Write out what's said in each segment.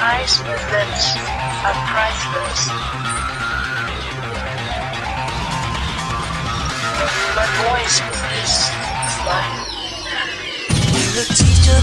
Ice movements are priceless. But voice with this fly. You're a teacher,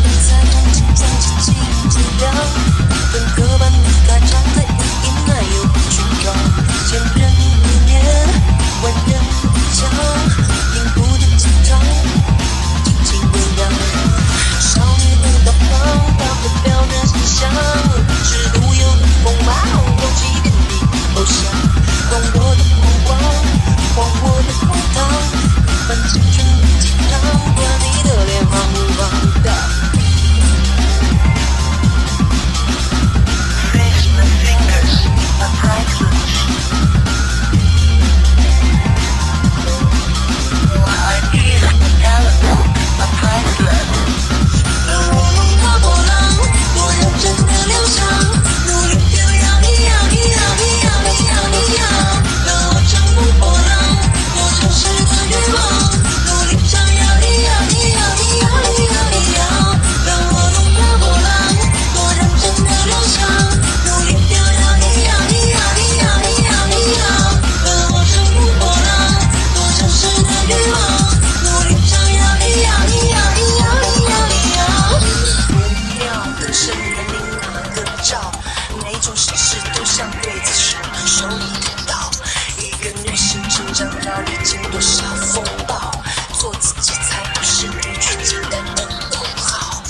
生年龄哪个照？每种形式都像刽子手，手里的刀。一个女性成长要历经多少风暴？做自己才不是一句简单的口号。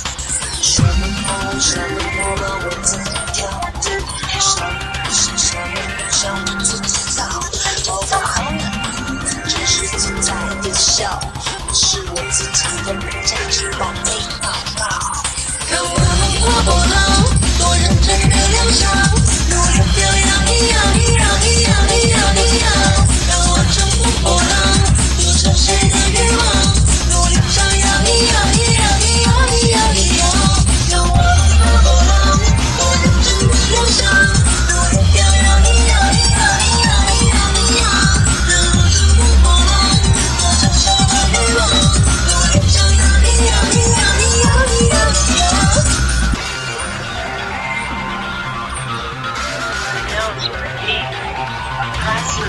什么好什么不好，我自己挑的。什么是什么不想我自己造。我不好，只是自在的笑，我是我自己的没价之宝。por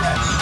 Yes.